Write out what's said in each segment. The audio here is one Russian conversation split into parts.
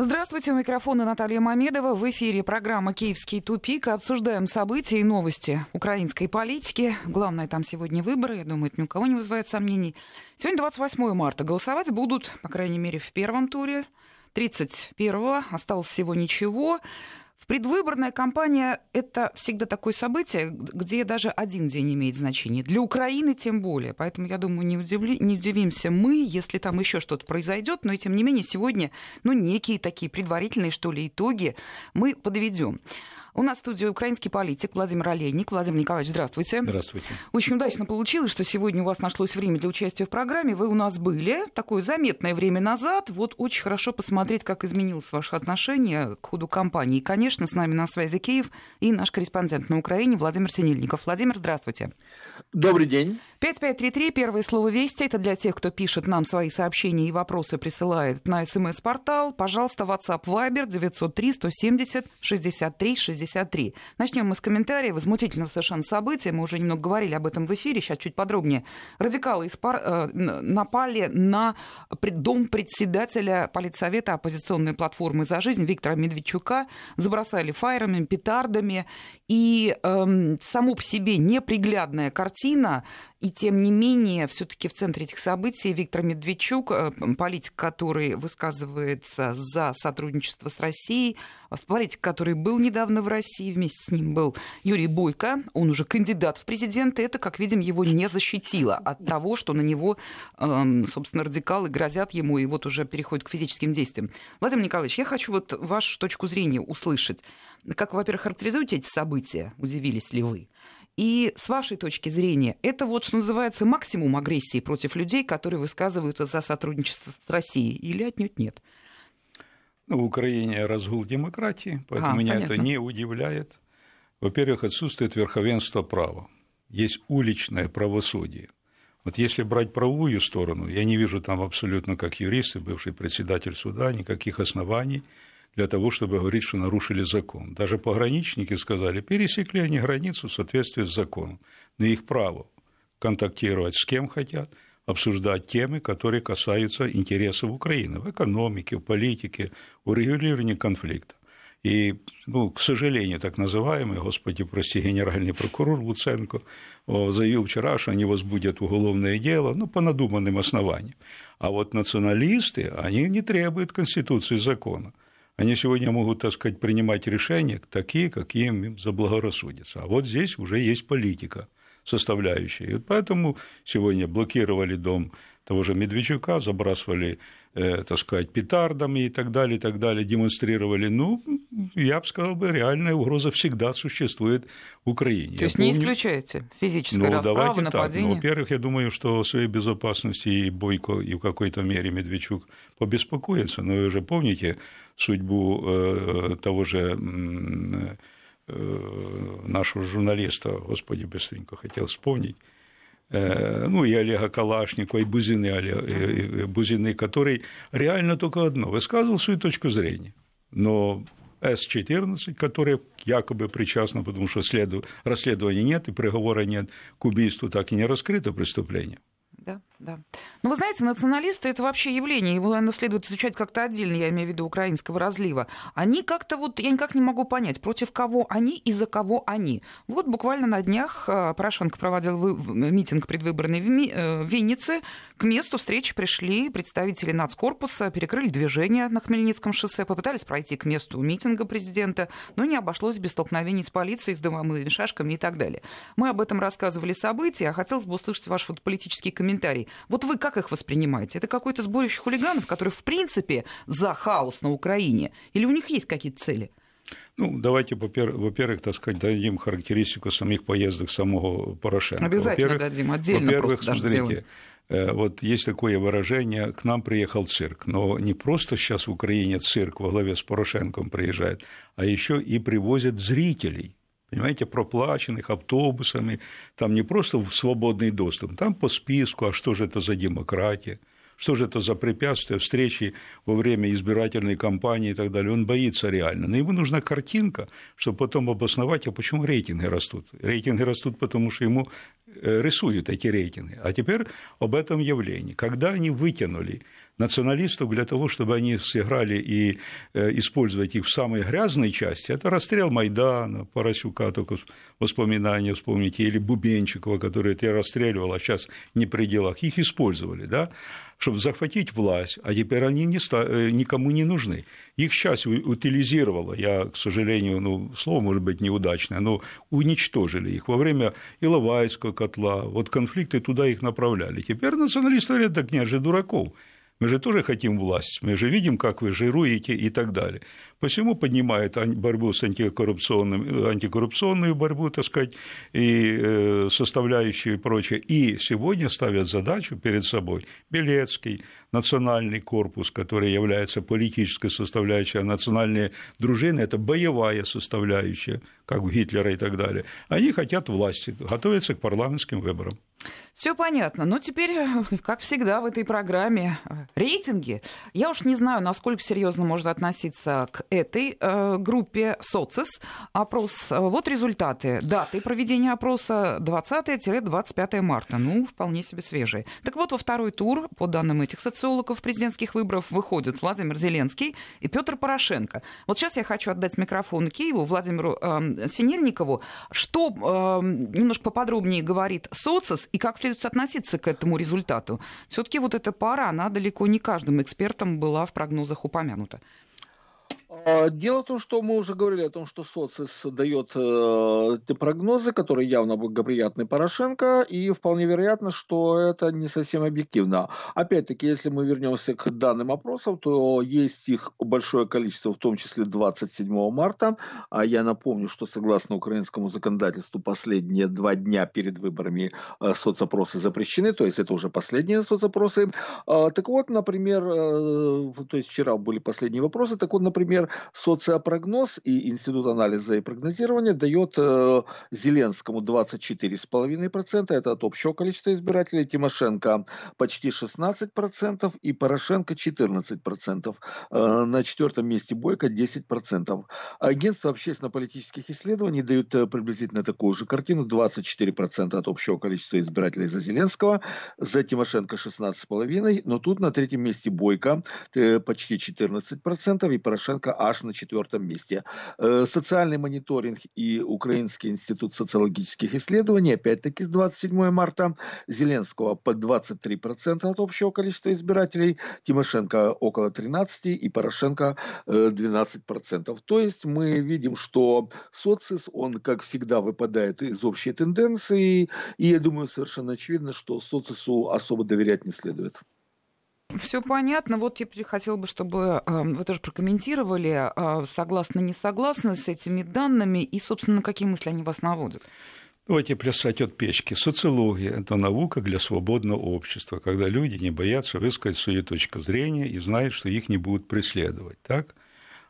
Здравствуйте, у микрофона Наталья Мамедова. В эфире программа «Киевский тупик». Обсуждаем события и новости украинской политики. Главное, там сегодня выборы. Я думаю, это ни у кого не вызывает сомнений. Сегодня 28 марта. Голосовать будут, по крайней мере, в первом туре. 31-го. Осталось всего ничего. Предвыборная кампания – это всегда такое событие, где даже один день имеет значение. Для Украины тем более. Поэтому, я думаю, не, удивли, не удивимся мы, если там еще что-то произойдет. Но, тем не менее, сегодня ну, некие такие предварительные, что ли, итоги мы подведем. У нас в студии украинский политик Владимир Олейник. Владимир Николаевич, здравствуйте. Здравствуйте. Очень удачно получилось, что сегодня у вас нашлось время для участия в программе. Вы у нас были такое заметное время назад. Вот очень хорошо посмотреть, как изменилось ваше отношение к ходу кампании. И, конечно, с нами на связи Киев и наш корреспондент на Украине Владимир Синельников. Владимир, здравствуйте. Добрый день. 5533, первое слово «Вести». Это для тех, кто пишет нам свои сообщения и вопросы, присылает на смс-портал. Пожалуйста, WhatsApp Viber 903 170 63 63. Начнем мы с комментария. Возмутительного совершенно события. Мы уже немного говорили об этом в эфире. Сейчас чуть подробнее. Радикалы из. Э, напали на дом председателя политсовета оппозиционной платформы «За жизнь» Виктора Медведчука. Забросали фаерами, петардами. И эм, само по себе неприглядная картина и тем не менее, все-таки в центре этих событий Виктор Медведчук, э, политик, который высказывается за сотрудничество с Россией, политик, который был недавно в России, вместе с ним был Юрий Бойко, он уже кандидат в президенты, это, как видим, его не защитило от того, что на него, эм, собственно, радикалы грозят ему и вот уже переходят к физическим действиям. Владимир Николаевич, я хочу вот вашу точку зрения услышать. Как, во-первых, характеризуете эти события? Удивились ли вы? И с вашей точки зрения, это вот, что называется, максимум агрессии против людей, которые высказываются за сотрудничество с Россией, или отнюдь нет? Ну, в Украине разгул демократии, поэтому а, меня понятно. это не удивляет. Во-первых, отсутствует верховенство права. Есть уличное правосудие. Вот если брать правовую сторону, я не вижу там абсолютно, как юрист и бывший председатель суда, никаких оснований для того, чтобы говорить, что нарушили закон. Даже пограничники сказали, пересекли они границу в соответствии с законом. Но их право контактировать с кем хотят, обсуждать темы, которые касаются интересов Украины в экономике, в политике, урегулировании конфликта. И, ну, к сожалению, так называемый, господи, прости, генеральный прокурор Луценко заявил вчера, что они возбудят уголовное дело, ну, по надуманным основаниям. А вот националисты, они не требуют Конституции закона они сегодня могут, так сказать, принимать решения такие, какие им заблагорассудится. А вот здесь уже есть политика составляющая. И поэтому сегодня блокировали дом того же Медведчука, забрасывали, э, так сказать, петардами и так далее, и так далее, демонстрировали. Ну, я бы сказал, бы, реальная угроза всегда существует в Украине. То есть я не помню... исключаете физическое ну, расправу, нападение? Ну, во-первых, я думаю, что о своей безопасности и Бойко, и в какой-то мере Медведчук побеспокоится. Но вы уже помните, судьбу э, того же э, нашего журналиста, господи, быстренько хотел вспомнить, э, ну, и Олега Калашникова, и Бузины, и Бузины, который реально только одно, высказывал свою точку зрения. Но С-14, которая якобы причастна, потому что расследования нет и приговора нет к убийству, так и не раскрыто преступление. Да, да. Ну, вы знаете, националисты это вообще явление, его, наверное, следует изучать как-то отдельно, я имею в виду украинского разлива. Они как-то вот, я никак не могу понять, против кого они и за кого они. Вот буквально на днях а, Порошенко проводил митинг предвыборный э, в Виннице. К месту встречи пришли представители нацкорпуса, перекрыли движение на Хмельницком шоссе, попытались пройти к месту митинга президента, но не обошлось без столкновений с полицией, с дымовыми шашками и так далее. Мы об этом рассказывали события, а хотелось бы услышать ваш вот политический комментарий Вот вы как их воспринимаете? Это какое-то сборище хулиганов, которые в принципе за хаос на Украине? Или у них есть какие-то цели? Ну, давайте, во-первых, так сказать, дадим характеристику самих поездок самого Порошенко. Обязательно дадим, отдельно Во-первых, смотрите, сделаем. Э, вот есть такое выражение, к нам приехал цирк, но не просто сейчас в Украине цирк во главе с Порошенком приезжает, а еще и привозят зрителей понимаете, проплаченных автобусами, там не просто свободный доступ, там по списку, а что же это за демократия, что же это за препятствие встречи во время избирательной кампании и так далее. Он боится реально. Но ему нужна картинка, чтобы потом обосновать, а почему рейтинги растут. Рейтинги растут, потому что ему э, рисуют эти рейтинги. А теперь об этом явлении. Когда они вытянули националистов для того, чтобы они сыграли и э, использовать их в самой грязной части, это расстрел Майдана, Поросюка, только воспоминания вспомните, или Бубенчикова, который это расстреливал, а сейчас не при делах, их использовали, да, чтобы захватить власть, а теперь они не ста... Э, никому не нужны. Их сейчас утилизировало, я, к сожалению, ну, слово может быть неудачное, но уничтожили их во время Иловайского котла, вот конфликты туда их направляли. Теперь националисты говорят, так нет же дураков, мы же тоже хотим власть, мы же видим, как вы жируете и так далее. Посему поднимает борьбу с антикоррупционным, антикоррупционную борьбу, так сказать, и э, составляющую и прочее. И сегодня ставят задачу перед собой Белецкий, национальный корпус, который является политической составляющей, а национальные дружины – это боевая составляющая, как у Гитлера и так далее. Они хотят власти, готовятся к парламентским выборам. Все понятно. Но теперь, как всегда в этой программе, рейтинги. Я уж не знаю, насколько серьезно можно относиться к этой э, группе СОЦИС. Опрос. Вот результаты. Даты проведения опроса 20-25 марта. Ну, вполне себе свежие. Так вот, во второй тур, по данным этих социологов президентских выборов, выходят Владимир Зеленский и Петр Порошенко. Вот сейчас я хочу отдать микрофон Киеву, Владимиру э, Синельникову. Что э, немножко поподробнее говорит СОЦИС и как следует относиться к этому результату? Все-таки вот эта пара, она далеко не каждым экспертом была в прогнозах упомянута. А, дело в том, что мы уже говорили о том, что социс дает э, прогнозы, которые явно благоприятны Порошенко, и вполне вероятно, что это не совсем объективно. Опять-таки, если мы вернемся к данным опросов, то есть их большое количество, в том числе 27 марта. А я напомню, что согласно украинскому законодательству последние два дня перед выборами э, соцопросы запрещены, то есть это уже последние соцопросы. Э, так вот, например, э, то есть вчера были последние вопросы, так вот, например, социопрогноз и Институт анализа и прогнозирования дает э, Зеленскому 24,5%, это от общего количества избирателей, Тимошенко почти 16% и Порошенко 14%. Э, на четвертом месте Бойко 10%. Агентство общественно-политических исследований дают э, приблизительно такую же картину, 24% от общего количества избирателей за Зеленского, за Тимошенко 16,5%, но тут на третьем месте Бойко э, почти 14% и Порошенко аж на четвертом месте. Э, социальный мониторинг и Украинский институт социологических исследований, опять-таки с 27 марта, Зеленского под 23% от общего количества избирателей, Тимошенко около 13% и Порошенко 12%. Э, То есть мы видим, что социс, он, как всегда, выпадает из общей тенденции, и я думаю, совершенно очевидно, что соцису особо доверять не следует. Все понятно. Вот теперь хотел бы, чтобы эм, вы тоже прокомментировали, э, согласны, не согласны с этими данными и, собственно, какие мысли они вас наводят. Давайте плясать от печки. Социология – это наука для свободного общества, когда люди не боятся высказать свою точку зрения и знают, что их не будут преследовать. Так?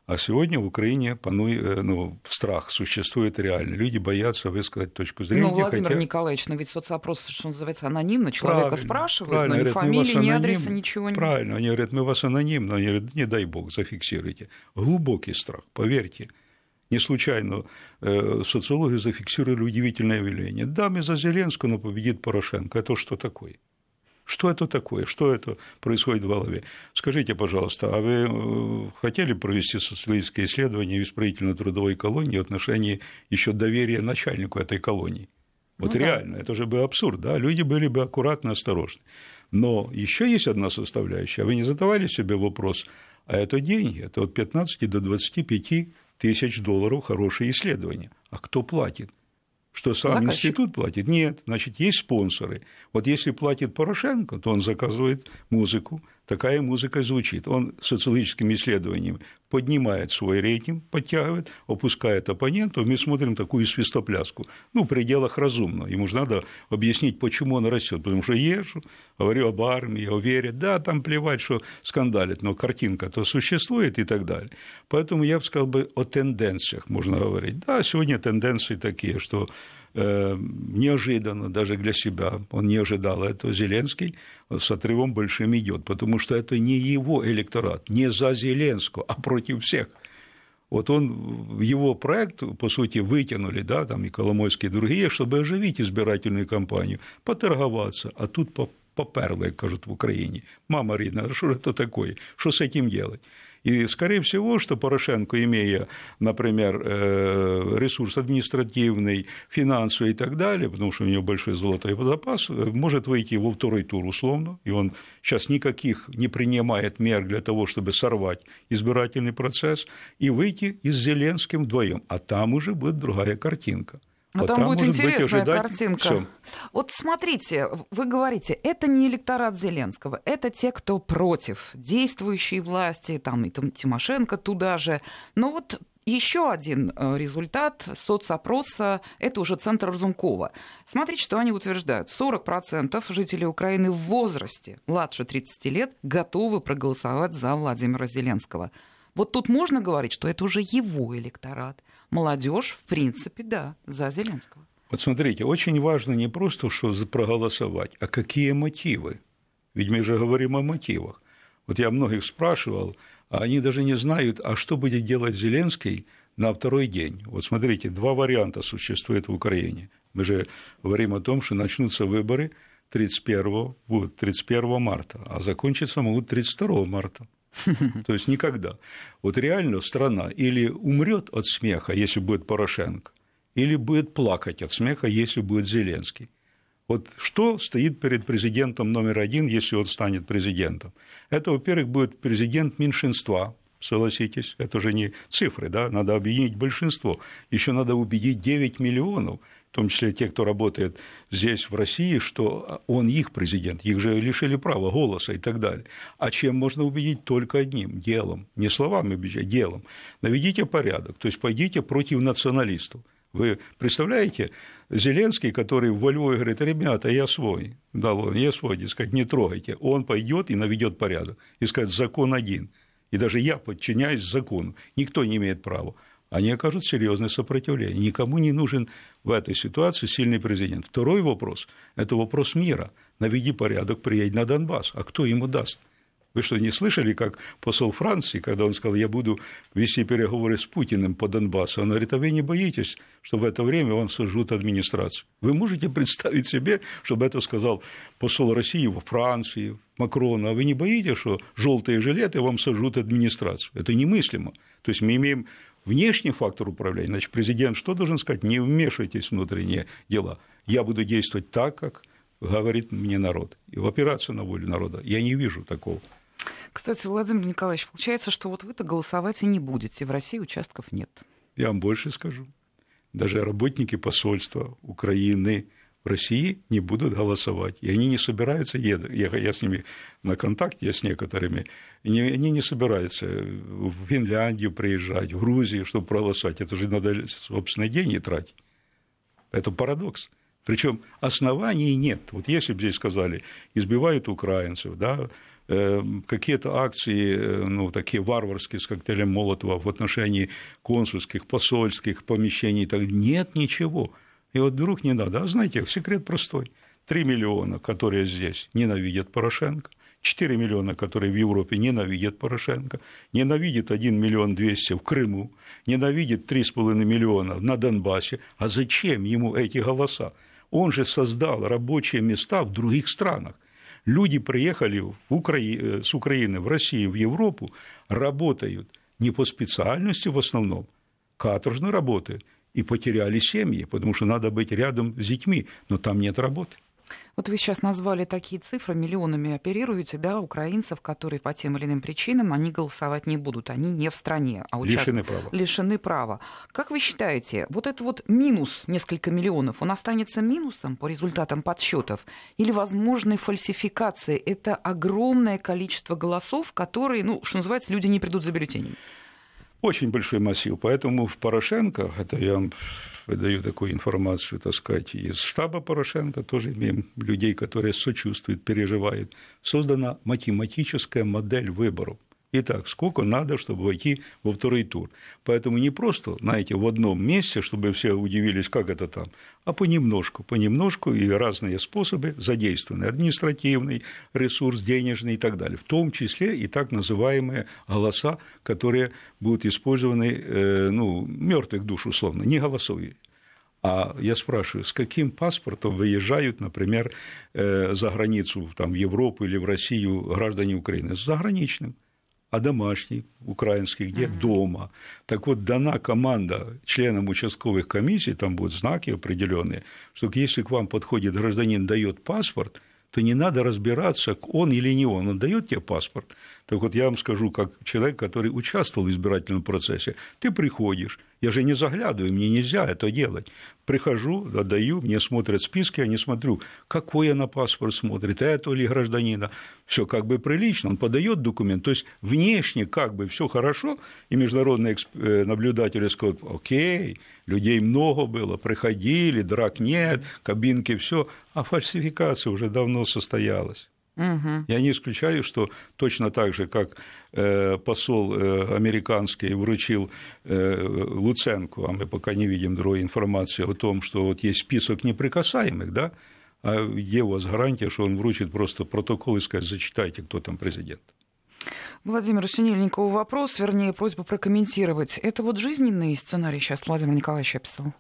А сегодня в Украине э, ну, страх существует реально. Люди боятся высказать точку зрения. Ну, Владимир хотя... Николаевич, но ведь соцопрос, что называется, анонимно. Человека правильно, спрашивают, правильно, но ни говорят, фамилии, ни адреса, ничего не... Правильно, они говорят, мы вас анонимно, они говорят, не дай бог, зафиксируйте. Глубокий страх, поверьте. Не случайно э, социологи зафиксировали удивительное явление. Да, мы за Зеленского, но победит Порошенко. Это что такое? Что это такое? Что это происходит в голове? Скажите, пожалуйста, а вы э, хотели провести социологическое исследование в исправительно-трудовой колонии в отношении еще доверия начальнику этой колонии? Вот ну, реально, да. это же бы абсурд, да? Люди были бы аккуратно, осторожны. Но еще есть одна составляющая. Вы не задавали себе вопрос, а это деньги, это от 15 до 25 тысяч долларов хорошее исследование. А кто платит? Что сам Заказчик. институт платит? Нет, значит, есть спонсоры. Вот если платит Порошенко, то он заказывает музыку, такая музыка звучит. Он социологическими исследованиями поднимает свой рейтинг, подтягивает, опускает оппонентов, мы смотрим такую свистопляску. Ну, в пределах разумного. Ему же надо объяснить, почему он растет. Потому что езжу, говорю об армии, о вере. Да, там плевать, что скандалит, но картинка-то существует и так далее. Поэтому я бы сказал бы о тенденциях можно говорить. Да, сегодня тенденции такие, что неожиданно даже для себя, он не ожидал этого, Зеленский с отрывом большим идет, потому что это не его электорат, не за Зеленского, а против всех. Вот он, его проект, по сути, вытянули, да, там и Коломойский, и другие, чтобы оживить избирательную кампанию, поторговаться, а тут поперло, как кажут в Украине. Мама рідна, что это такое? Что с этим делать? И, скорее всего, что Порошенко, имея, например, э, ресурс административный, финансовый и так далее, потому что у него большой золотой запас, может выйти во второй тур условно, и он сейчас никаких не принимает мер для того, чтобы сорвать избирательный процесс, и выйти и с Зеленским вдвоем. А там уже будет другая картинка. Но вот там, там будет интересная быть, картинка. Всё. Вот смотрите, вы говорите, это не электорат Зеленского, это те, кто против действующей власти, там и Тимошенко туда же. Но вот еще один э, результат соцопроса – это уже центр Разумкова. Смотрите, что они утверждают. 40% жителей Украины в возрасте младше 30 лет готовы проголосовать за Владимира Зеленского. Вот тут можно говорить, что это уже его электорат – молодежь, в принципе, да, за Зеленского. Вот смотрите, очень важно не просто, что проголосовать, а какие мотивы. Ведь мы же говорим о мотивах. Вот я многих спрашивал, а они даже не знают, а что будет делать Зеленский на второй день. Вот смотрите, два варианта существуют в Украине. Мы же говорим о том, что начнутся выборы 31, будет 31 марта, а закончиться могут 32 марта. То есть никогда. Вот реально страна или умрет от смеха, если будет Порошенко, или будет плакать от смеха, если будет Зеленский. Вот что стоит перед президентом номер один, если он станет президентом? Это, во-первых, будет президент меньшинства, согласитесь, это же не цифры, да, надо объединить большинство. Еще надо убедить 9 миллионов – в том числе те, кто работает здесь, в России, что он их президент, их же лишили права голоса и так далее. А чем можно убедить? Только одним – делом. Не словами убедить, а делом. Наведите порядок, то есть пойдите против националистов. Вы представляете, Зеленский, который во Львове говорит, ребята, я свой, да, я свой, сказать, не трогайте. Он пойдет и наведет порядок, и скажет, закон один. И даже я подчиняюсь закону. Никто не имеет права они окажут серьезное сопротивление. Никому не нужен в этой ситуации сильный президент. Второй вопрос – это вопрос мира. Наведи порядок, приедь на Донбасс. А кто ему даст? Вы что, не слышали, как посол Франции, когда он сказал, я буду вести переговоры с Путиным по Донбассу, он говорит, а вы не боитесь, что в это время вам сожгут администрацию? Вы можете представить себе, чтобы это сказал посол России во Франции, Макрон, а вы не боитесь, что желтые жилеты вам сожгут администрацию? Это немыслимо. То есть мы имеем внешний фактор управления, значит, президент что должен сказать? Не вмешивайтесь в внутренние дела. Я буду действовать так, как говорит мне народ. И в операцию на волю народа я не вижу такого. Кстати, Владимир Николаевич, получается, что вот вы-то голосовать и не будете. В России участков нет. Я вам больше скажу. Даже работники посольства Украины, России не будут голосовать. И они не собираются, я, я с ними на контакте, я с некоторыми, и они не собираются в Финляндию приезжать, в Грузию, чтобы проголосовать. Это же надо собственные деньги тратить. Это парадокс. Причем оснований нет. Вот если бы здесь сказали, избивают украинцев, да, э, какие-то акции, э, ну, такие варварские, с коктейлем Молотова в отношении консульских, посольских помещений, так нет ничего. И вот вдруг не надо. А знаете, секрет простой. Три миллиона, которые здесь ненавидят Порошенко, 4 миллиона, которые в Европе ненавидят Порошенко, ненавидит 1 миллион 200 в Крыму, ненавидит 3,5 миллиона на Донбассе. А зачем ему эти голоса? Он же создал рабочие места в других странах. Люди приехали в Укра... Э, с Украины в Россию, в Европу, работают не по специальности в основном, каторжно работают – и потеряли семьи, потому что надо быть рядом с детьми, но там нет работы. Вот вы сейчас назвали такие цифры, миллионами оперируете, да, украинцев, которые по тем или иным причинам, они голосовать не будут, они не в стране, а участ... лишены права. Лишены права. Как вы считаете, вот это вот минус несколько миллионов, он останется минусом по результатам подсчетов или возможной фальсификации? Это огромное количество голосов, которые, ну, что называется, люди не придут за бюллетенями. Очень большой массив. Поэтому в Порошенко, это я вам выдаю такую информацию, так сказать, из штаба Порошенко, тоже имеем людей, которые сочувствуют, переживают, создана математическая модель выборов. Итак, сколько надо, чтобы войти во второй тур? Поэтому не просто, знаете, в одном месте, чтобы все удивились, как это там, а понемножку, понемножку и разные способы задействованы. Административный ресурс, денежный и так далее. В том числе и так называемые голоса, которые будут использованы, э, ну, мертвых душ, условно, не голосовые. А я спрашиваю, с каким паспортом выезжают, например, э, за границу, там, в Европу или в Россию граждане Украины? С заграничным а домашний, украинский, где uh-huh. дома. Так вот, дана команда членам участковых комиссий, там будут знаки определенные, что если к вам подходит гражданин, дает паспорт, то не надо разбираться, он или не он, он дает тебе паспорт. Так вот, я вам скажу, как человек, который участвовал в избирательном процессе, ты приходишь, я же не заглядываю, мне нельзя это делать. Прихожу, отдаю, мне смотрят списки, я не смотрю, какой я на паспорт смотрит, это ли гражданина. Все как бы прилично, он подает документ. То есть внешне как бы все хорошо, и международные э, наблюдатели скажут, окей, людей много было, приходили, драк нет, кабинки, все, а фальсификация уже давно состоялась. Угу. Я не исключаю, что точно так же, как э, посол э, американский вручил э, Луценко, а мы пока не видим другой информации о том, что вот есть список неприкасаемых, да, а где у вас гарантия, что он вручит просто протокол и скажет, зачитайте, кто там президент. Владимир Синельникову вопрос, вернее, просьба прокомментировать. Это вот жизненный сценарий сейчас Владимир Николаевич описал?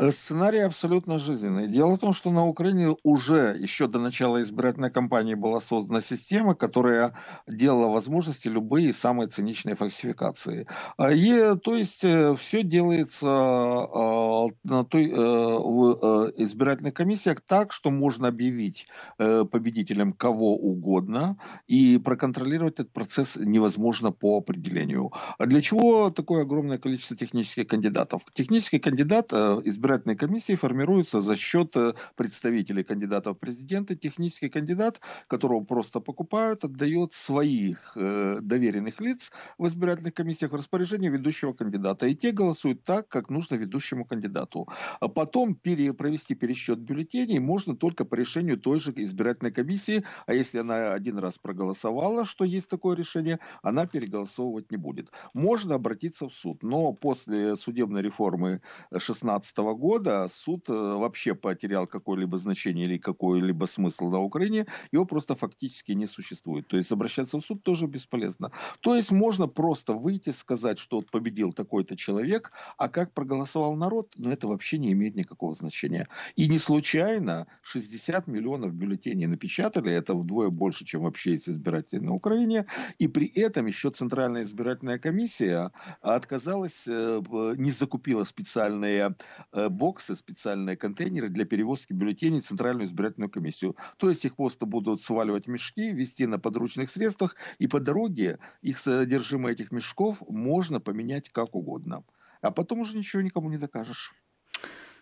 Э, сценарий абсолютно жизненный. Дело в том, что на Украине уже еще до начала избирательной кампании была создана система, которая делала возможности любые самые циничные фальсификации. А, и, то есть э, все делается а, на той, э, в избирательных комиссиях так, что можно объявить победителем кого угодно, и проконтролировать этот процесс невозможно по определению. А для чего такое огромное количество технических кандидатов? Технический кандидат избирательный избирательной комиссии формируется за счет э, представителей кандидатов в президенты. Технический кандидат, которого просто покупают, отдает своих э, доверенных лиц в избирательных комиссиях в распоряжение ведущего кандидата. И те голосуют так, как нужно ведущему кандидату. А потом пере, провести пересчет бюллетеней можно только по решению той же избирательной комиссии. А если она один раз проголосовала, что есть такое решение, она переголосовывать не будет. Можно обратиться в суд. Но после судебной реформы 2016 года суд э, вообще потерял какое-либо значение или какой-либо смысл на Украине, его просто фактически не существует. То есть обращаться в суд тоже бесполезно. То есть можно просто выйти, сказать, что победил такой-то человек, а как проголосовал народ, ну это вообще не имеет никакого значения. И не случайно 60 миллионов бюллетеней напечатали, это вдвое больше, чем вообще есть избирателей на Украине, и при этом еще Центральная избирательная комиссия отказалась, э, не закупила специальные э, боксы, специальные контейнеры для перевозки бюллетеней в Центральную избирательную комиссию. То есть их просто будут сваливать в мешки, везти на подручных средствах, и по дороге их содержимое этих мешков можно поменять как угодно. А потом уже ничего никому не докажешь.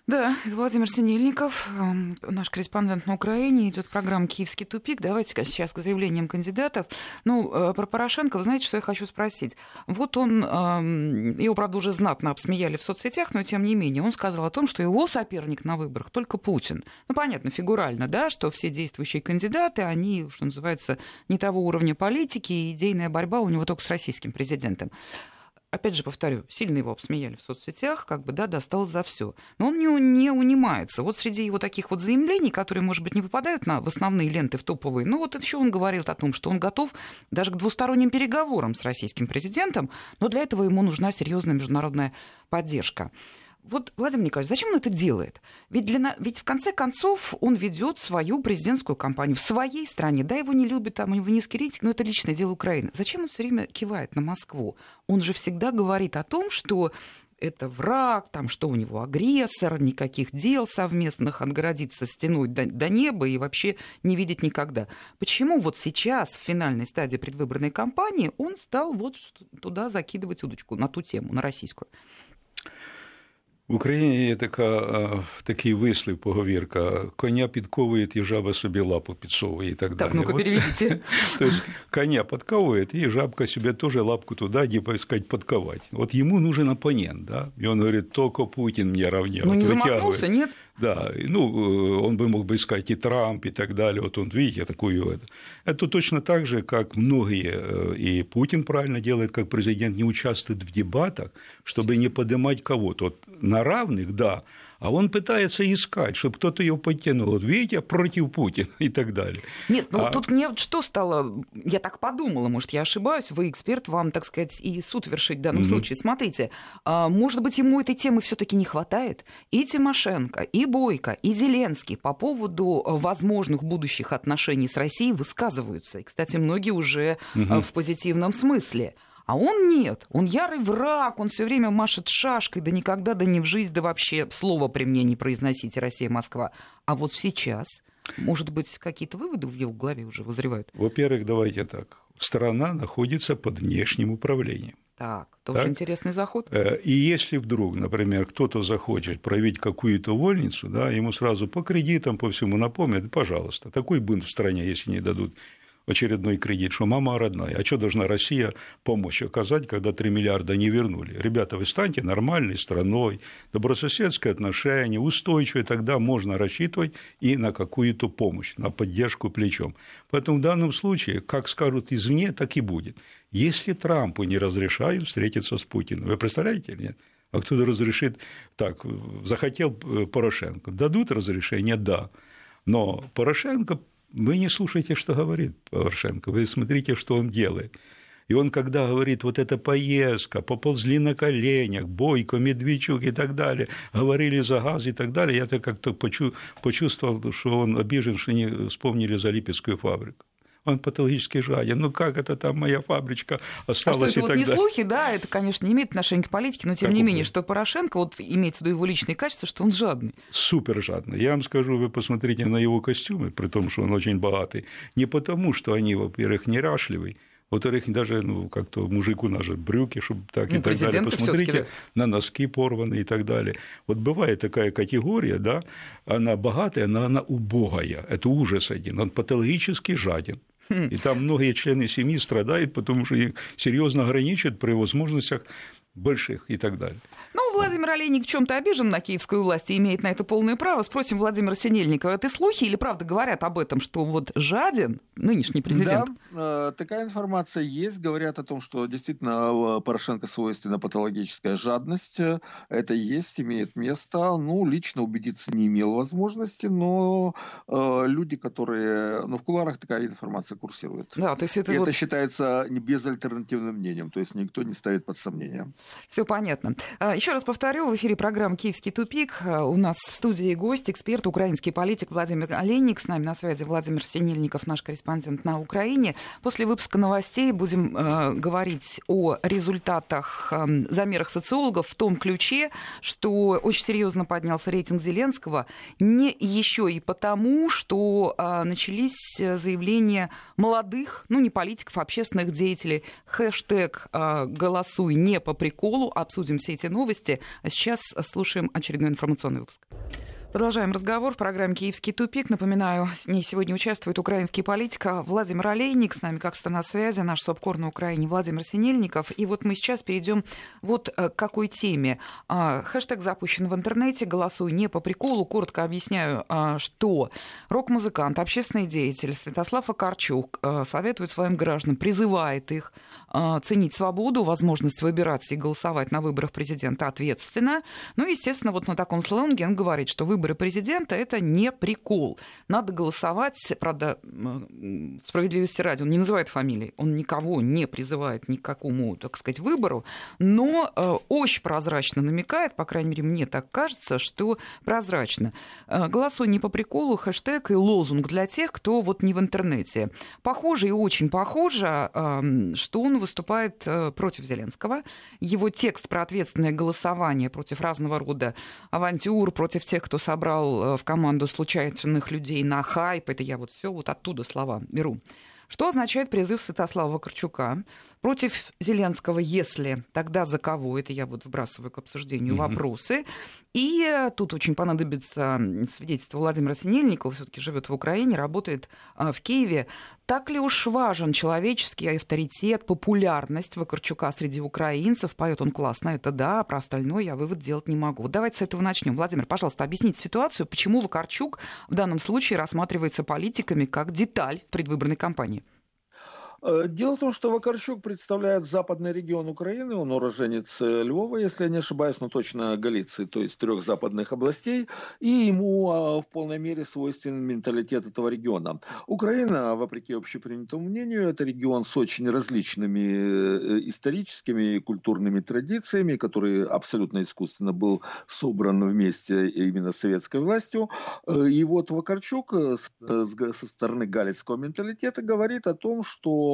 Да, это Владимир Синельников, эм, наш корреспондент на Украине. Идет программа «Киевский тупик». Давайте сейчас к заявлениям кандидатов. Ну, э, про Порошенко, вы знаете, что я хочу спросить? Вот он, эм, его, правда, уже знатно обсмеяли в соцсетях, но тем не менее, он сказал о том, что его соперник на выборах только Путин. Ну, понятно, фигурально, да, что все действующие кандидаты, они, что называется, не того уровня политики, и идейная борьба у него только с российским президентом опять же повторю, сильно его обсмеяли в соцсетях, как бы, да, достал за все. Но он не, не унимается. Вот среди его таких вот заявлений, которые, может быть, не попадают на, в основные ленты, в топовые, ну вот еще он говорил о том, что он готов даже к двусторонним переговорам с российским президентом, но для этого ему нужна серьезная международная поддержка. Вот, Владимир Николаевич, зачем он это делает? Ведь, для, ведь в конце концов он ведет свою президентскую кампанию в своей стране. Да, его не любят, там у него низкий рейтинг, но это личное дело Украины. Зачем он все время кивает на Москву? Он же всегда говорит о том, что это враг, там, что у него агрессор, никаких дел совместных, отгородиться стеной до, до неба и вообще не видеть никогда. Почему вот сейчас, в финальной стадии предвыборной кампании, он стал вот туда закидывать удочку, на ту тему, на российскую? В Україні є така, такий вислів, поговірка, коня підковує, і жаба собі лапу підсовує і так, так далі. Так, ну-ка переведите. То есть коня подковывает, и жабка себе тоже лапку туда, где, так сказать, подковать. Вот ему нужен оппонент, да, и он говорит, только Путин мне равнял. Ну, не замахнулся, нет? Да, ну, он бы мог бы искать и Трамп, и так далее. Вот он, видите, такую... Это точно так же, как многие, и Путин правильно делает, как президент, не участвует в дебатах, чтобы не поднимать кого-то. Вот на равных, да, а он пытается искать, чтобы кто-то ее подтянул. Вот видите, против Путина и так далее. Нет, ну а... тут мне что стало, я так подумала, может, я ошибаюсь, вы эксперт, вам, так сказать, и суд вершить в данном mm-hmm. случае. Смотрите, а, может быть, ему этой темы все таки не хватает? И Тимошенко, и Бойко, и Зеленский по поводу возможных будущих отношений с Россией высказываются. И, кстати, многие уже mm-hmm. в позитивном смысле. А он нет, он ярый враг, он все время машет шашкой, да никогда, да не в жизнь, да вообще слова при мне не произносите Россия-Москва. А вот сейчас, может быть, какие-то выводы в его голове уже вызревают? Во-первых, давайте так. Страна находится под внешним управлением. Так, тоже так? интересный заход. Э, и если вдруг, например, кто-то захочет проявить какую-то вольницу, да, ему сразу по кредитам, по всему напомнят, пожалуйста, такой бунт в стране, если не дадут очередной кредит, что мама родная. А что должна Россия помочь оказать, когда 3 миллиарда не вернули? Ребята, вы станьте нормальной страной, добрососедские отношения, устойчивые, тогда можно рассчитывать и на какую-то помощь, на поддержку плечом. Поэтому в данном случае, как скажут извне, так и будет. Если Трампу не разрешают встретиться с Путиным, вы представляете или нет? А кто-то разрешит, так, захотел Порошенко, дадут разрешение, да. Но Порошенко вы не слушайте, что говорит Порошенко, вы смотрите, что он делает. И он, когда говорит, вот эта поездка, поползли на коленях, Бойко, Медведчук и так далее, говорили за газ и так далее, я-то как-то почувствовал, что он обижен, что не вспомнили за Липецкую фабрику он патологически жаден. Ну как это там моя фабричка осталась а что, это и вот не слухи, да, это, конечно, не имеет отношения к политике, но тем как не менее, что Порошенко, вот имеется в виду его личные качества, что он жадный. Супер жадный. Я вам скажу, вы посмотрите на его костюмы, при том, что он очень богатый. Не потому, что они, во-первых, неряшливые, во-вторых, даже ну, как-то мужику наши брюки, чтобы так ну, и так далее. Посмотрите на носки порванные и так далее. Вот бывает такая категория, да, она богатая, но она убогая. Это ужас один. Он патологически жаден. И там многие члены семьи страдают, потому что их серьезно ограничивают при возможностях больших и так далее. Ну, Владимир Олейник в чем-то обижен на киевскую власть и имеет на это полное право. Спросим Владимира Синельникова, это слухи или правда говорят об этом, что вот жаден нынешний президент? Да, э, такая информация есть. Говорят о том, что действительно Порошенко свойственна патологическая жадность. Это есть, имеет место. Ну, лично убедиться не имел возможности, но э, люди, которые... Ну, в куларах такая информация курсирует. Да, то есть это, и вот... это считается безальтернативным мнением, то есть никто не ставит под сомнение. Все понятно. А, Еще раз повторю, в эфире программа «Киевский тупик». А, у нас в студии гость, эксперт, украинский политик Владимир Олейник. С нами на связи Владимир Синельников, наш корреспондент на Украине. После выпуска новостей будем э, говорить о результатах э, замерах социологов в том ключе, что очень серьезно поднялся рейтинг Зеленского. Не еще и потому, что э, начались заявления молодых, ну не политиков, а общественных деятелей. Хэштег «Голосуй не по приколу». Обсудим все эти новости. А сейчас слушаем очередной информационный выпуск. Продолжаем разговор в программе «Киевский тупик». Напоминаю, в ней сегодня участвует украинский политик Владимир Олейник. С нами, как то на связи, наш СОПКОР на Украине Владимир Синельников. И вот мы сейчас перейдем вот э, к какой теме. А, хэштег запущен в интернете «Голосуй не по приколу». Коротко объясняю, а, что рок-музыкант, общественный деятель Святослав Акарчук э, советует своим гражданам, призывает их а, ценить свободу, возможность выбираться и голосовать на выборах президента ответственно. Ну, естественно, вот на таком сленге он говорит, что выборы президента – это не прикол. Надо голосовать, правда, справедливости ради, он не называет фамилии, он никого не призывает ни к какому, так сказать, выбору, но э, очень прозрачно намекает, по крайней мере, мне так кажется, что прозрачно. Э, голосуй не по приколу, хэштег и лозунг для тех, кто вот не в интернете. Похоже и очень похоже, э, что он выступает э, против Зеленского. Его текст про ответственное голосование против разного рода авантюр, против тех, кто собрал э, в команду случайных людей на хайп, это я вот все вот оттуда слова беру. Что означает призыв Святослава Вакарчука против Зеленского, если тогда за кого? Это я вот вбрасываю к обсуждению mm-hmm. вопросы. И э, тут очень понадобится свидетельство Владимира Синельникова, все-таки живет в Украине, работает в Киеве Так ли уж важен человеческий авторитет, популярность Вакарчука среди украинцев? Поет он классно, это да, а про остальное я вывод делать не могу. Вот давайте с этого начнем. Владимир, пожалуйста, объясните ситуацию, почему Вакарчук в данном случае рассматривается политиками как деталь предвыборной кампании? Э, дело в том, что Вакарчук представляет западный регион Украины, он уроженец э, Львова, если я не ошибаюсь, но точно Галиции, то есть трех западных областей, и ему а, в полной мере свойственен менталитет этого региона. Украина, вопреки общепринятому мнению, это регион с очень различными э, историческими и культурными традициями, который абсолютно искусственно был собран вместе именно с советской властью. И вот Вакарчук со стороны галицкого менталитета говорит о том, что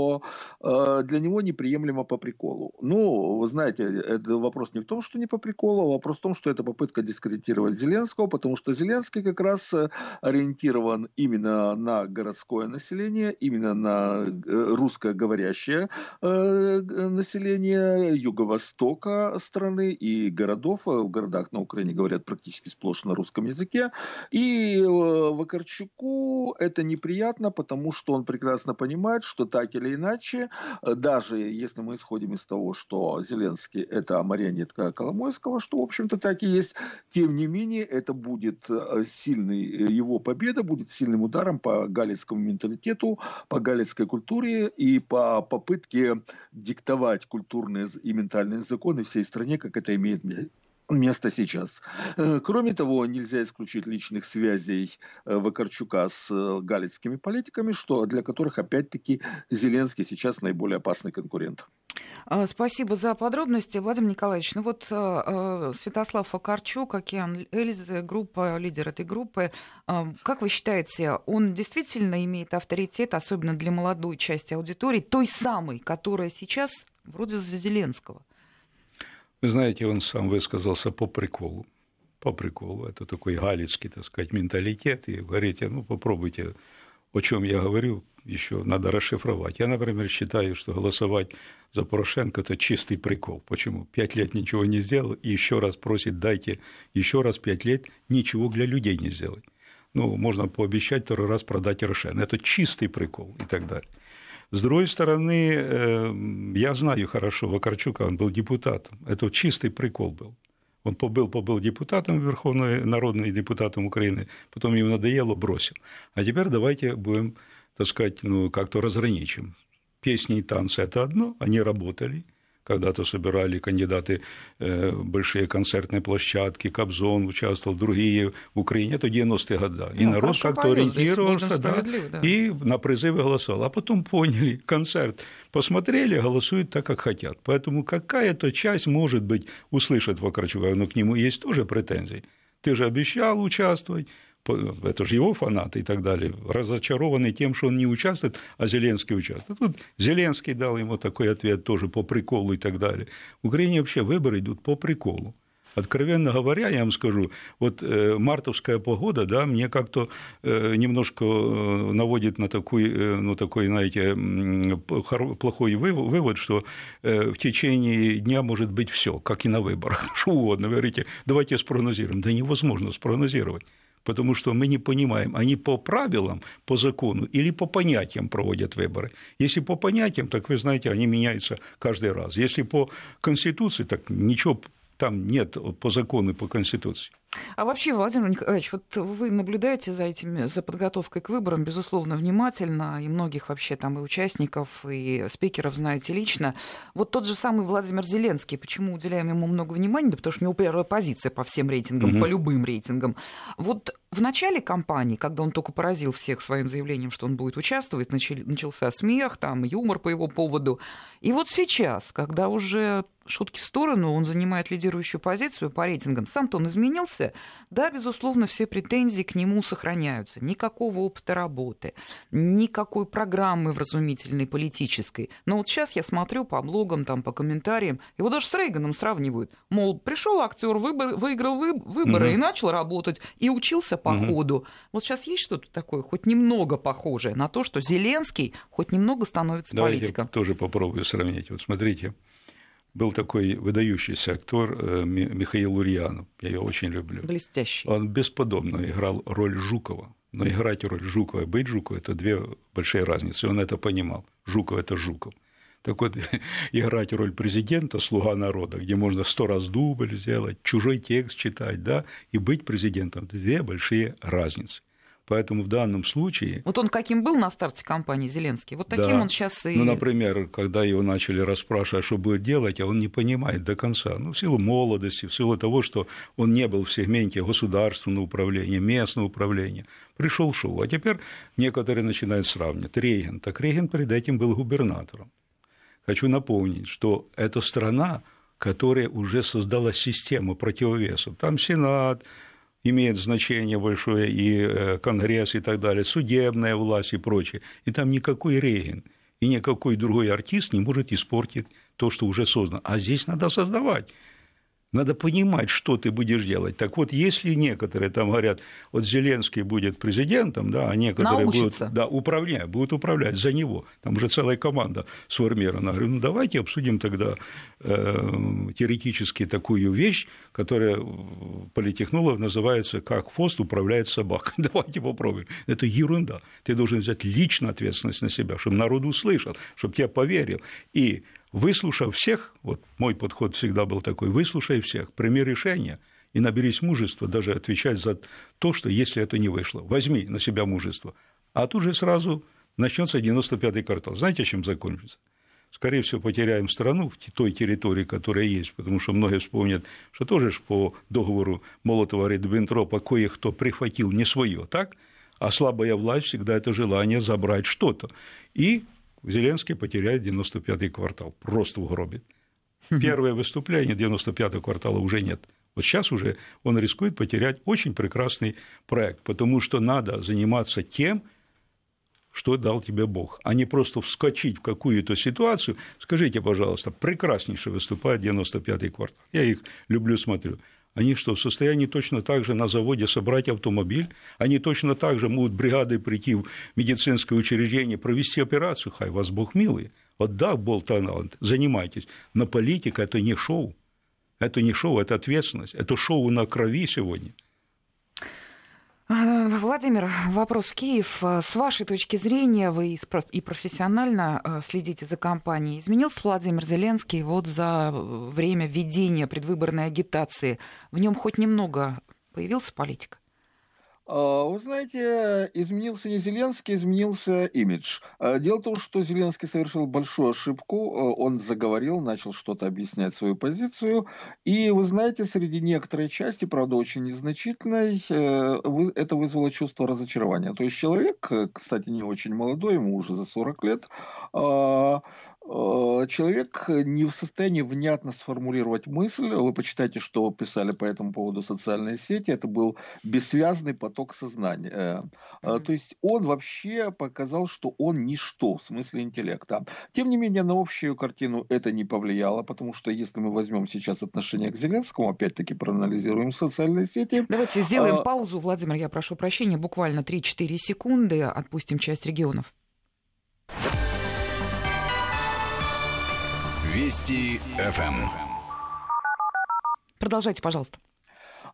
э, для него неприемлемо по приколу. Ну, вы знаете, это вопрос не в том, что не по приколу, а вопрос в том, что это попытка дискредитировать Зеленского, потому что Зеленский как раз э, ориентирован именно на городское население, именно на э, русскоговорящее э, население юго-востока страны и городов. В городах на Украине говорят практически сплошь на русском языке. И Вакарчуку это неприятно, потому что он прекрасно понимает, что так или или иначе, э, даже если мы исходим из того, что Зеленский – это марионетка Коломойского, что, в общем-то, так и есть, тем не менее, это будет э, сильный, э, его победа будет сильным ударом по галицкому менталитету, по галицкой культуре и по попытке диктовать культурные и ментальные законы всей стране, как это имеет место сейчас. Э, кроме того, нельзя исключить личных связей э, Вакарчука с э, галицкими политиками, что для которых, опять-таки, Зеленский сейчас наиболее опасный конкурент. А, спасибо за подробности. Владимир Николаевич, ну вот Святослав Факарчук, Океан Эльзы, группа, лидер этой группы, как вы считаете, он действительно имеет авторитет, особенно для молодой части аудитории, той самой, которая сейчас вроде за Зеленского? Вы знаете, он сам высказался по приколу. По приколу. Это такой галицкий, так сказать, менталитет. И говорите, ну, попробуйте, о чем я говорю, еще надо расшифровать. Я, например, считаю, что голосовать за Порошенко – это чистый прикол. Почему? Пять лет ничего не сделал, и еще раз просит, дайте еще раз пять лет, ничего для людей не сделать. Ну, можно пообещать второй раз продать Рошен. Это чистый прикол и так далее. С другой стороны, э, я знаю хорошо Вакарчука, он был депутатом. Это чистый прикол был. Он побыл, побыл депутатом, верховный народный депутатом Украины, потом ему надоело, бросил. А теперь давайте будем, так сказать, ну, как-то разграничим. Песни и танцы – это одно, они работали – когда-то собирали кандидаты большие концертные площадки, Кобзон участвовал, другие в Украине, это 90-е годы. И ну, народ как-то ориентировался, да, да, и на призывы голосовал. А потом поняли, концерт посмотрели, голосуют так, как хотят. Поэтому какая-то часть, может быть, услышит Вакарчука, но к нему есть тоже претензии. Ты же обещал участвовать, это же его фанаты и так далее, разочарованы тем, что он не участвует, а Зеленский участвует. Тут Зеленский дал ему такой ответ тоже по приколу и так далее. В Украине вообще выборы идут по приколу. Откровенно говоря, я вам скажу, вот э, мартовская погода, да, мне как-то э, немножко э, наводит на такой, ну, такой, знаете, плохой вывод, что в течение дня может быть все, как и на выборах, что угодно. Вы говорите, давайте спрогнозируем. Да невозможно спрогнозировать потому что мы не понимаем, они по правилам, по закону или по понятиям проводят выборы. Если по понятиям, так вы знаете, они меняются каждый раз. Если по Конституции, так ничего там нет по закону по Конституции. А вообще, Владимир Николаевич, вот вы наблюдаете за этими, за подготовкой к выборам, безусловно, внимательно, и многих вообще там и участников, и спикеров знаете лично. Вот тот же самый Владимир Зеленский, почему уделяем ему много внимания? Да потому что у него первая позиция по всем рейтингам, угу. по любым рейтингам. Вот в начале кампании, когда он только поразил всех своим заявлением, что он будет участвовать, начался смех, там юмор по его поводу. И вот сейчас, когда уже шутки в сторону, он занимает лидирующую позицию по рейтингам. Сам-то он изменился. Да, безусловно, все претензии к нему сохраняются. Никакого опыта работы, никакой программы вразумительной политической. Но вот сейчас я смотрю по блогам, там, по комментариям, его даже с Рейганом сравнивают. Мол, пришел актер, выбор, выиграл выборы угу. и начал работать, и учился по угу. ходу. Вот сейчас есть что-то такое, хоть немного похожее на то, что Зеленский хоть немного становится Давайте политиком. Я тоже попробую сравнить. Вот смотрите, был такой выдающийся актер э, Михаил Ульянов. Я его очень люблю. Блестящий. Он бесподобно играл роль Жукова Но играть роль Жукова и быть Жуковым – это две большие разницы. Он это понимал. Жуков – это Жуков. Так вот, играть роль президента, слуга народа, где можно сто раз дубль сделать, чужой текст читать, да, и быть президентом – две большие разницы. Поэтому в данном случае... Вот он каким был на старте кампании Зеленский, вот таким да. он сейчас и... Ну, например, когда его начали расспрашивать, что будет делать, а он не понимает до конца. Ну, в силу молодости, в силу того, что он не был в сегменте государственного управления, местного управления. Пришел шоу. А теперь некоторые начинают сравнивать. Рейган. Так Рейган перед этим был губернатором. Хочу напомнить, что эта страна, которая уже создала систему противовесов. Там Сенат, имеет значение большое, и э, Конгресс, и так далее, судебная власть и прочее. И там никакой Рейган и никакой другой артист не может испортить то, что уже создано. А здесь надо создавать. Надо понимать, что ты будешь делать. Так вот, если некоторые там говорят, вот Зеленский будет президентом, да, а некоторые Научится. будут да, управлять, будут управлять за него, там уже целая команда сформирована. Говорю, ну давайте обсудим тогда э, теоретически такую вещь, которая политехнолог называется «Как хвост управляет собакой». Давайте попробуем. Это ерунда. Ты должен взять лично ответственность на себя, чтобы народ услышал, чтобы тебя поверил. И выслушав всех, вот мой подход всегда был такой, выслушай всех, прими решение и наберись мужества даже отвечать за то, что если это не вышло, возьми на себя мужество. А тут же сразу начнется 95-й квартал. Знаете, чем закончится? Скорее всего, потеряем страну в той территории, которая есть, потому что многие вспомнят, что тоже по договору Молотова-Риббентропа кое-кто прихватил не свое, так? А слабая власть всегда это желание забрать что-то. И Зеленский потеряет 95-й квартал, просто угробит. Первое выступление 95-го квартала уже нет. Вот сейчас уже он рискует потерять очень прекрасный проект, потому что надо заниматься тем, что дал тебе Бог, а не просто вскочить в какую-то ситуацию. Скажите, пожалуйста, прекраснейше выступает 95-й квартал. Я их люблю, смотрю. Они что, в состоянии точно так же на заводе собрать автомобиль? Они точно так же могут бригадой прийти в медицинское учреждение, провести операцию? Хай вас Бог милый. Вот да, был талант, занимайтесь. Но политика – это не шоу. Это не шоу, это ответственность. Это шоу на крови сегодня. А, Владимир, вопрос в Киев. С вашей точки зрения, вы и профессионально э, следите за кампанией. Изменился Владимир Зеленский вот за время ведения предвыборной агитации? В нем хоть немного появился политик? А, вы знаете, изменился не Зеленский, изменился имидж. А, дело в том, что Зеленский совершил большую ошибку. А, он заговорил, начал что-то объяснять свою позицию. И вы знаете, среди некоторой части, правда, очень незначительной, э, это вызвало чувство разочарования. То есть человек, э, кстати, не очень молодой, ему уже за 40 лет, человек не в состоянии внятно сформулировать мысль. Вы почитайте, что писали по этому поводу социальные сети. Это был бессвязный поток сознания. Mm-hmm. То есть он вообще показал, что он ничто в смысле интеллекта. Тем не менее, на общую картину это не повлияло, потому что если мы возьмем сейчас отношение к Зеленскому, опять-таки проанализируем социальные сети. Давайте сделаем а... паузу, Владимир, я прошу прощения, буквально 3-4 секунды, отпустим часть регионов. Вести ФМ. Продолжайте, пожалуйста.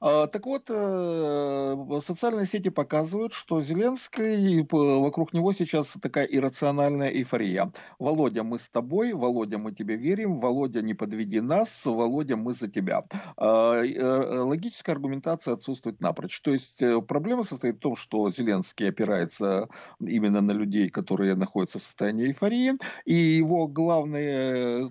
А, так вот, э, социальные сети показывают, что Зеленский, вокруг него сейчас такая иррациональная эйфория. Володя, мы с тобой, Володя, мы тебе верим, Володя, не подведи нас, Володя, мы за тебя. А, э, логическая аргументация отсутствует напрочь. То есть э, проблема состоит в том, что Зеленский опирается именно на людей, которые находятся в состоянии эйфории, и его главный,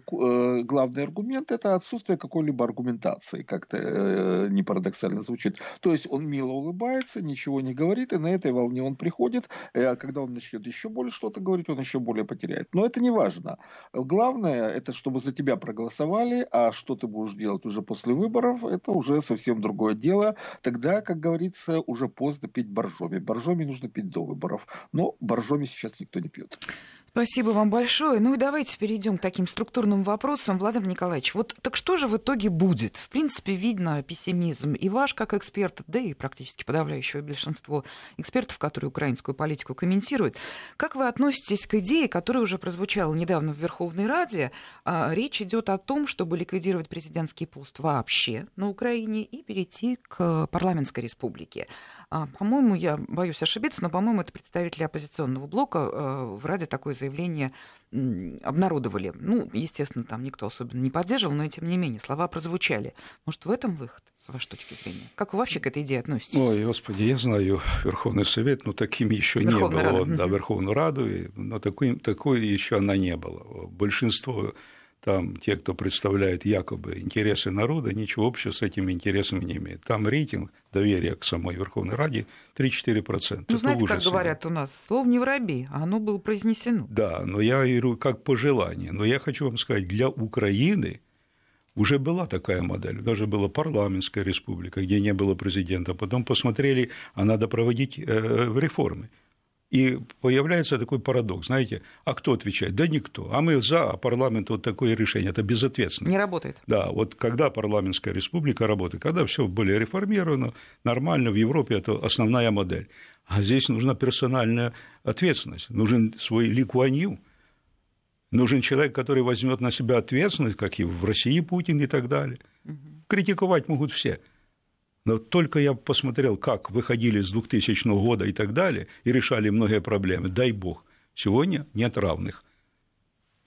главный аргумент – это отсутствие какой-либо аргументации, как-то не парадоксально парадоксально звучит. То есть он мило улыбается, ничего не говорит, и на этой волне он приходит, а когда он начнет еще более что-то говорить, он еще более потеряет. Но это не важно. Главное, это чтобы за тебя проголосовали, а что ты будешь делать уже после выборов, это уже совсем другое дело. Тогда, как говорится, уже поздно пить боржоми. Боржоми нужно пить до выборов. Но боржоми сейчас никто не пьет. Спасибо вам большое. Ну и давайте перейдем к таким структурным вопросам. Владимир Николаевич, вот так что же в итоге будет? В принципе, видно пессимизм и ваш как эксперт, да и практически подавляющее большинство экспертов, которые украинскую политику комментируют. Как вы относитесь к идее, которая уже прозвучала недавно в Верховной Раде? А, речь идет о том, чтобы ликвидировать президентский пост вообще на Украине и перейти к парламентской республике. А, по-моему, я боюсь ошибиться, но, по-моему, это представители оппозиционного блока э, в Раде такое заявление обнародовали. Ну, естественно, там никто особенно не поддерживал, но тем не менее слова прозвучали. Может, в этом выход, с вашей точки зрения? Как вы вообще к этой идее относитесь? Ой, господи, я знаю Верховный Совет, но таким еще не было. Рада. Да, Верховную Раду, но такой, такой еще она не была. Большинство там те, кто представляет якобы интересы народа, ничего общего с этими интересами не имеет. Там рейтинг доверия к самой Верховной Раде 3-4%. Ну, знаете, как говорят у нас, слово не воробей, а оно было произнесено. Да, но я говорю как пожелание. Но я хочу вам сказать, для Украины уже была такая модель. Даже была парламентская республика, где не было президента. Потом посмотрели, а надо проводить э, реформы. И появляется такой парадокс, знаете, а кто отвечает? Да никто. А мы за, а парламент вот такое решение, это безответственно. Не работает. Да, вот когда парламентская республика работает, когда все более реформировано, нормально, в Европе это основная модель. А здесь нужна персональная ответственность, нужен свой ликуанью, нужен человек, который возьмет на себя ответственность, как и в России Путин и так далее. Угу. Критиковать могут все. Но только я посмотрел, как выходили с 2000 года и так далее, и решали многие проблемы, дай бог, сегодня нет равных.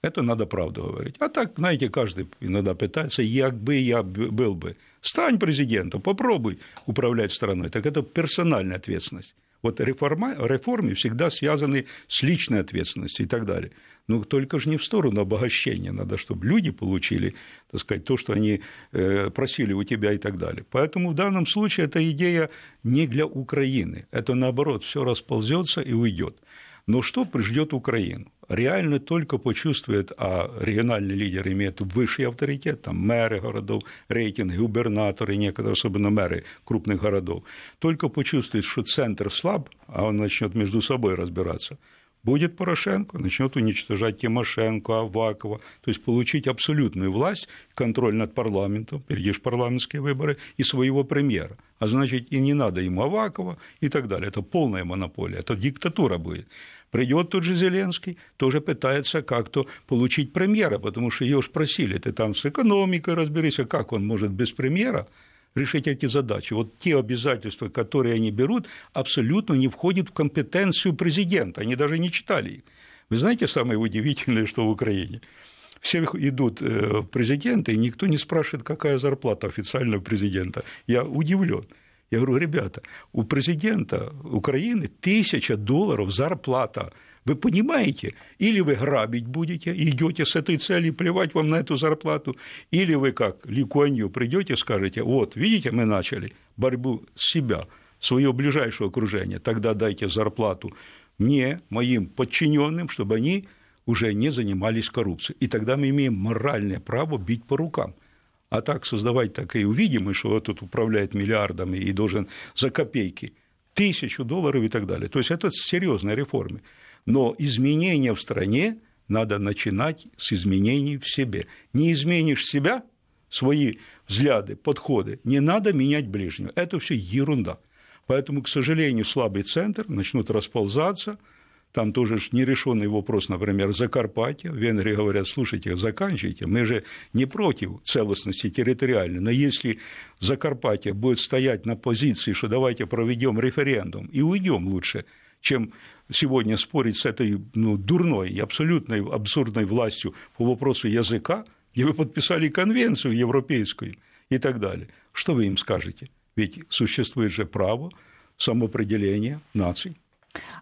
Это надо правду говорить. А так, знаете, каждый иногда пытается, як бы я был бы. Стань президентом, попробуй управлять страной. Так это персональная ответственность. Вот реформа, реформы всегда связаны с личной ответственностью и так далее. Но только же не в сторону обогащения. Надо, чтобы люди получили, так сказать, то, что они э, просили у тебя и так далее. Поэтому в данном случае эта идея не для Украины. Это наоборот, все расползется и уйдет. Но что ждет Украину? Реально только почувствует, а региональный лидер имеет высший авторитет, там мэры городов, рейтинги, губернаторы, некоторые, особенно мэры крупных городов, только почувствует, что центр слаб, а он начнет между собой разбираться, будет Порошенко, начнет уничтожать Тимошенко, Авакова, то есть получить абсолютную власть, контроль над парламентом, впереди парламентские выборы, и своего премьера. А значит, и не надо ему Авакова и так далее. Это полная монополия, это диктатура будет. Придет тот же Зеленский, тоже пытается как-то получить премьера, потому что ее спросили, ты там с экономикой разберись, а как он может без премьера решить эти задачи. Вот те обязательства, которые они берут, абсолютно не входят в компетенцию президента. Они даже не читали их. Вы знаете самое удивительное, что в Украине? Все идут э, в президенты, и никто не спрашивает, какая зарплата официального президента. Я удивлен. Я говорю, ребята, у президента Украины тысяча долларов зарплата. Вы понимаете, или вы грабить будете, идете с этой целью, плевать вам на эту зарплату, или вы как Ли Куанью придете скажете, вот, видите, мы начали борьбу с себя, свое ближайшее окружение, тогда дайте зарплату мне, моим подчиненным, чтобы они уже не занимались коррупцией. И тогда мы имеем моральное право бить по рукам. А так создавать такие увидимые, что вот тут управляет миллиардами и должен за копейки тысячу долларов и так далее. То есть это серьезные реформы. Но изменения в стране надо начинать с изменений в себе. Не изменишь себя, свои взгляды, подходы, не надо менять ближнего. Это все ерунда. Поэтому, к сожалению, слабый центр начнут расползаться. Там тоже нерешенный вопрос, например, Закарпатья. В Венгрии говорят, слушайте, заканчивайте, мы же не против целостности территориальной, но если Закарпатье будет стоять на позиции, что давайте проведем референдум и уйдем лучше, чем сегодня спорить с этой ну, дурной и абсолютной абсурдной властью по вопросу языка, где вы подписали конвенцию европейскую и так далее. Что вы им скажете? Ведь существует же право самоопределения наций.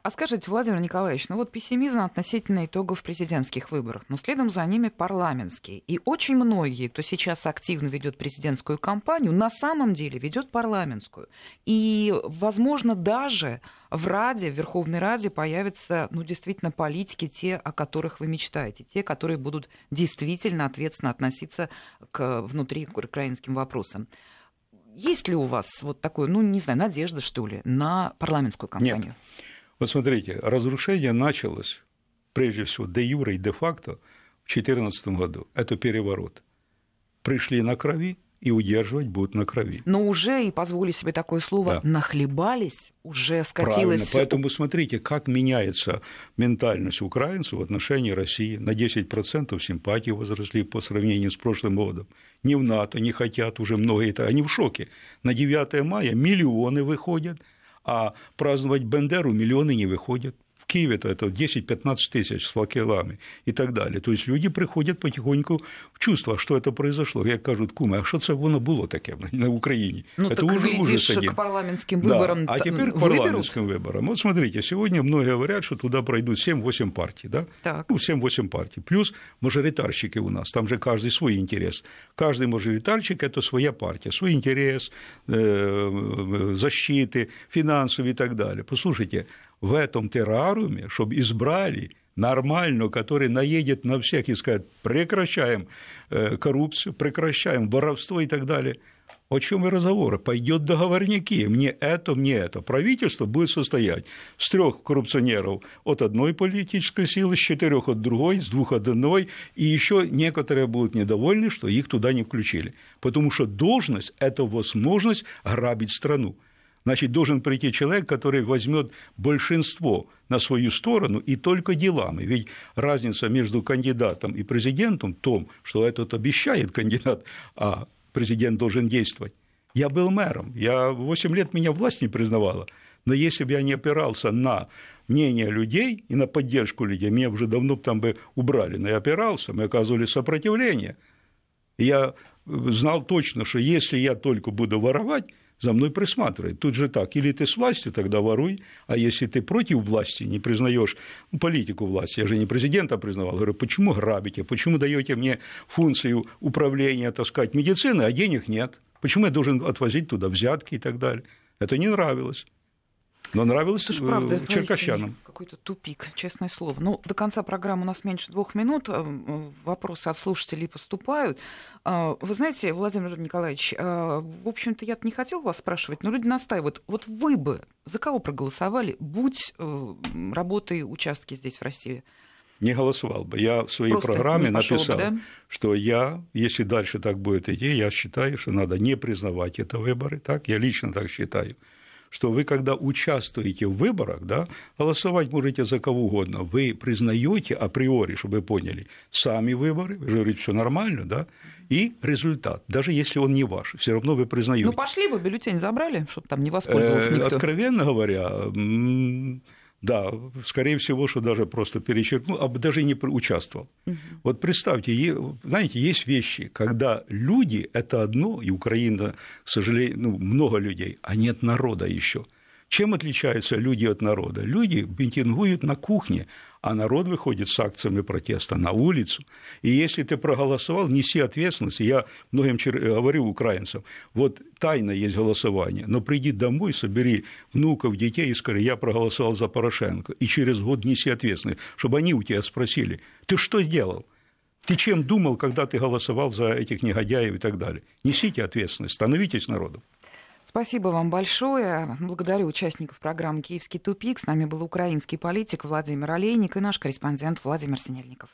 А скажите, Владимир Николаевич, ну вот пессимизм относительно итогов президентских выборов, но следом за ними парламентские. И очень многие, кто сейчас активно ведет президентскую кампанию, на самом деле ведет парламентскую. И, возможно, даже в Раде, в Верховной Раде появятся, ну, действительно, политики, те, о которых вы мечтаете, те, которые будут действительно ответственно относиться к внутри к украинским вопросам. Есть ли у вас вот такое, ну, не знаю, надежда, что ли, на парламентскую кампанию? Нет. Вот смотрите, разрушение началось прежде всего, де юре и де факто в 2014 году, это переворот. Пришли на крови, и удерживать будут на крови. Но уже, и позволю себе такое слово, да. нахлебались, уже скатилось... Правильно, поэтому смотрите, как меняется ментальность украинцев в отношении России. На 10% симпатии возросли по сравнению с прошлым годом. Не в НАТО не хотят уже многие, они в шоке. На 9 мая миллионы выходят, а праздновать Бендеру миллионы не выходят. Киеве-то это 10-15 тысяч с факелами и так далее. То есть люди приходят потихоньку в чувство, что это произошло. Я кажут, куме, а что це воно було таке на Украине? Ну, это так уже ужас один. к парламентским выборам да. А теперь к парламентским выборам. Вот смотрите, сегодня многие говорят, что туда пройдут 7-8 партий, да? Так. Ну, 7-8 партий. Плюс мажоритарщики у нас, там же каждый свой интерес. Каждый мажоритарщик – это своя партия, свой интерес, э, защиты, финансовый и так далее. Послушайте, в этом террариуме, чтобы избрали нормальную, который наедет на всех и скажет, прекращаем э, коррупцию, прекращаем воровство и так далее. О чем и разговоры? Пойдет договорники, мне это, мне это. Правительство будет состоять с трех коррупционеров от одной политической силы, с четырех от другой, с двух от одной, и еще некоторые будут недовольны, что их туда не включили. Потому что должность – это возможность грабить страну. Значит, должен прийти человек, который возьмет большинство на свою сторону и только делами. Ведь разница между кандидатом и президентом в том, что этот обещает кандидат, а президент должен действовать. Я был мэром, я 8 лет меня власть не признавала, но если бы я не опирался на мнение людей и на поддержку людей, меня уже давно там бы убрали, но я опирался, мы оказывали сопротивление. я знал точно, что если я только буду воровать, за мной присматривает. Тут же так, или ты с властью, тогда воруй, а если ты против власти, не признаешь ну, политику власти, я же не президента признавал, говорю, почему грабите, почему даете мне функцию управления, так сказать, медицины, а денег нет, почему я должен отвозить туда взятки и так далее. Это не нравилось. Но нравилось Это правда, э, черкащанам. Какой-то тупик, честное слово. Ну, до конца программы у нас меньше двух минут. Э, вопросы от слушателей поступают. Вы знаете, Владимир Николаевич, в общем-то, я не хотел вас спрашивать, но люди настаивают. Вот вы бы за кого проголосовали, будь э, работой участки здесь, в России? не голосовал бы. Я в своей Просто программе написал, бы, да? что я, если дальше так будет идти, я считаю, что надо не признавать это выборы. Так, я лично так считаю что вы, когда участвуете в выборах, да, голосовать можете за кого угодно, вы признаете априори, чтобы вы поняли, сами выборы, вы же говорите, все нормально, да, и результат, даже если он не ваш, все равно вы признаете. Ну, пошли бы, бюллетень забрали, чтобы там не воспользовался никто. Откровенно говоря, да, скорее всего, что даже просто перечеркнул, а даже не участвовал. Угу. Вот представьте, знаете, есть вещи, когда люди – это одно, и Украина, к сожалению, ну, много людей, а нет народа еще. Чем отличаются люди от народа? Люди митингуют на кухне, а народ выходит с акциями протеста на улицу. И если ты проголосовал, неси ответственность. Я многим говорю украинцам, вот тайно есть голосование, но приди домой, собери внуков, детей и скажи, я проголосовал за Порошенко, и через год неси ответственность, чтобы они у тебя спросили, ты что сделал? Ты чем думал, когда ты голосовал за этих негодяев и так далее? Несите ответственность, становитесь народом. Спасибо вам большое. Благодарю участников программы «Киевский тупик». С нами был украинский политик Владимир Олейник и наш корреспондент Владимир Синельников.